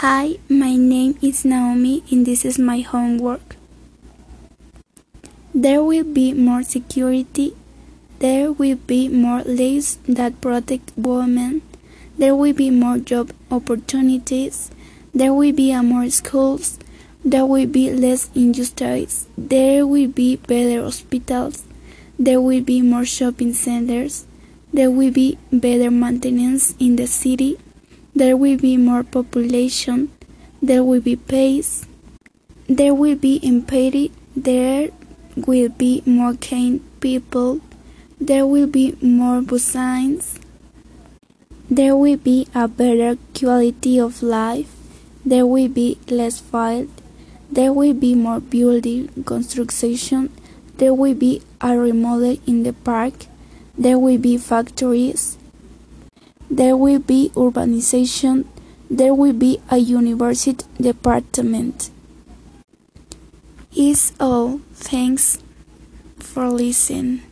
Hi, my name is Naomi and this is my homework. There will be more security. There will be more laws that protect women. There will be more job opportunities. There will be more schools. There will be less injustice. There will be better hospitals. There will be more shopping centers. There will be better maintenance in the city. There will be more population. There will be peace. There will be empathy. There will be more kind people. There will be more vaccines. There will be a better quality of life. There will be less fight. There will be more building construction. There will be a remodel in the park. There will be factories. There will be urbanization. There will be a university department. Is all. Thanks for listening.